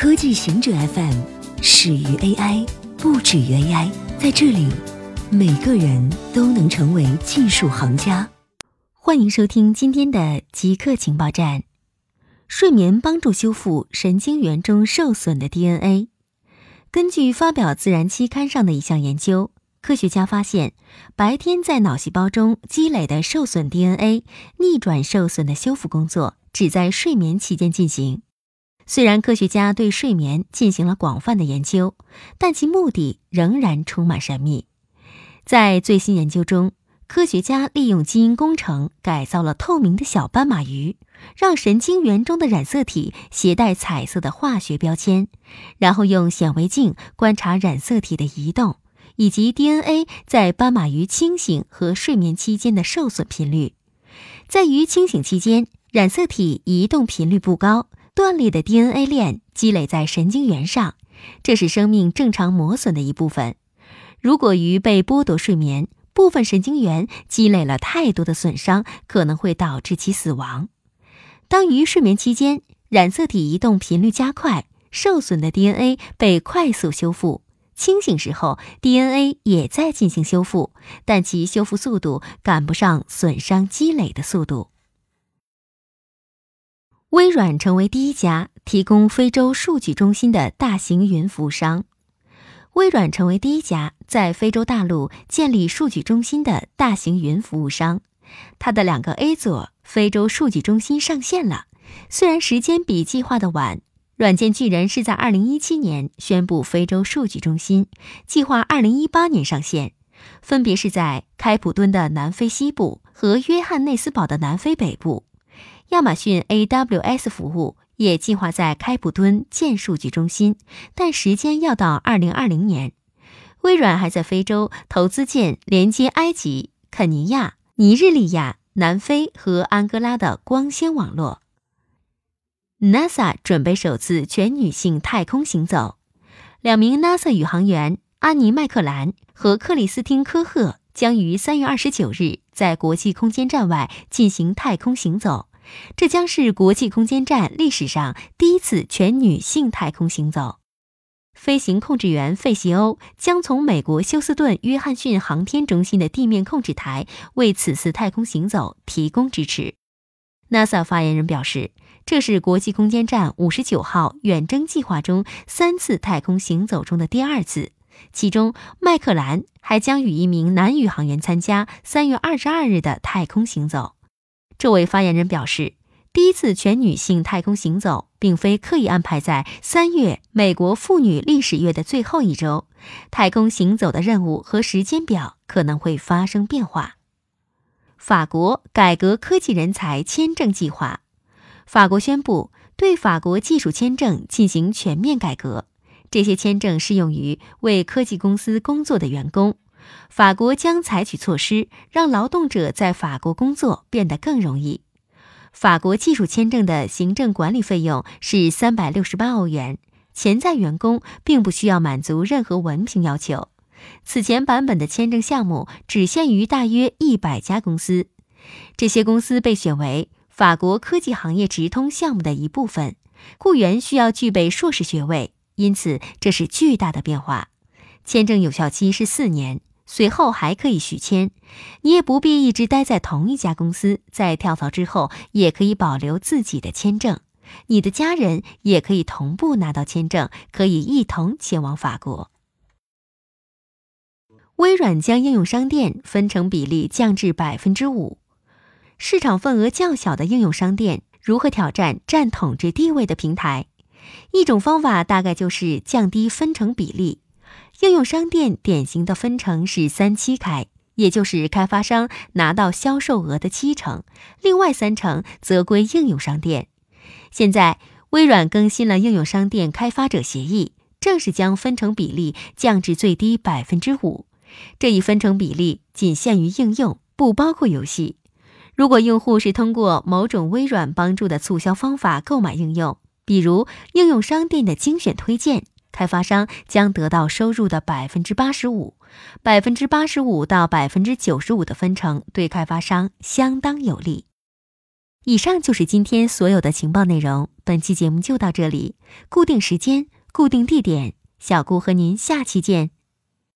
科技行者 FM 始于 AI，不止于 AI。在这里，每个人都能成为技术行家。欢迎收听今天的极客情报站。睡眠帮助修复神经元中受损的 DNA。根据发表《自然》期刊上的一项研究，科学家发现，白天在脑细胞中积累的受损 DNA 逆转受损的修复工作，只在睡眠期间进行。虽然科学家对睡眠进行了广泛的研究，但其目的仍然充满神秘。在最新研究中，科学家利用基因工程改造了透明的小斑马鱼，让神经元中的染色体携带彩色的化学标签，然后用显微镜观察染色体的移动以及 DNA 在斑马鱼清醒和睡眠期间的受损频率。在鱼清醒期间，染色体移动频率不高。断裂的 DNA 链积累在神经元上，这是生命正常磨损的一部分。如果鱼被剥夺睡眠，部分神经元积累了太多的损伤，可能会导致其死亡。当鱼睡眠期间，染色体移动频率加快，受损的 DNA 被快速修复；清醒时候，DNA 也在进行修复，但其修复速度赶不上损伤积累的速度。微软成为第一家提供非洲数据中心的大型云服务商。微软成为第一家在非洲大陆建立数据中心的大型云服务商。它的两个 A 座非洲数据中心上线了，虽然时间比计划的晚。软件巨人是在2017年宣布非洲数据中心，计划2018年上线，分别是在开普敦的南非西部和约翰内斯堡的南非北部。亚马逊 AWS 服务也计划在开普敦建数据中心，但时间要到二零二零年。微软还在非洲投资建连接埃及、肯尼亚、尼日利亚、南非和安哥拉的光纤网络。NASA 准备首次全女性太空行走，两名 NASA 宇航员安妮麦克兰和克里斯汀科赫将于三月二十九日在国际空间站外进行太空行走。这将是国际空间站历史上第一次全女性太空行走。飞行控制员费西欧将从美国休斯顿约翰逊航天中心的地面控制台为此次太空行走提供支持。NASA 发言人表示，这是国际空间站五十九号远征计划中三次太空行走中的第二次，其中麦克兰还将与一名男宇航员参加三月二十二日的太空行走。这位发言人表示，第一次全女性太空行走并非刻意安排在三月美国妇女历史月的最后一周。太空行走的任务和时间表可能会发生变化。法国改革科技人才签证计划，法国宣布对法国技术签证进行全面改革。这些签证适用于为科技公司工作的员工。法国将采取措施，让劳动者在法国工作变得更容易。法国技术签证的行政管理费用是三百六十八欧元，潜在员工并不需要满足任何文凭要求。此前版本的签证项目只限于大约一百家公司，这些公司被选为法国科技行业直通项目的一部分。雇员需要具备硕士学位，因此这是巨大的变化。签证有效期是四年。随后还可以续签，你也不必一直待在同一家公司。在跳槽之后，也可以保留自己的签证，你的家人也可以同步拿到签证，可以一同前往法国。微软将应用商店分成比例降至百分之五，市场份额较小的应用商店如何挑战占统治地位的平台？一种方法大概就是降低分成比例。应用商店典型的分成是三七开，也就是开发商拿到销售额的七成，另外三成则归应用商店。现在，微软更新了应用商店开发者协议，正式将分成比例降至最低百分之五。这一分成比例仅限于应用，不包括游戏。如果用户是通过某种微软帮助的促销方法购买应用，比如应用商店的精选推荐。开发商将得到收入的百分之八十五，百分之八十五到百分之九十五的分成对开发商相当有利。以上就是今天所有的情报内容。本期节目就到这里，固定时间，固定地点，小顾和您下期见。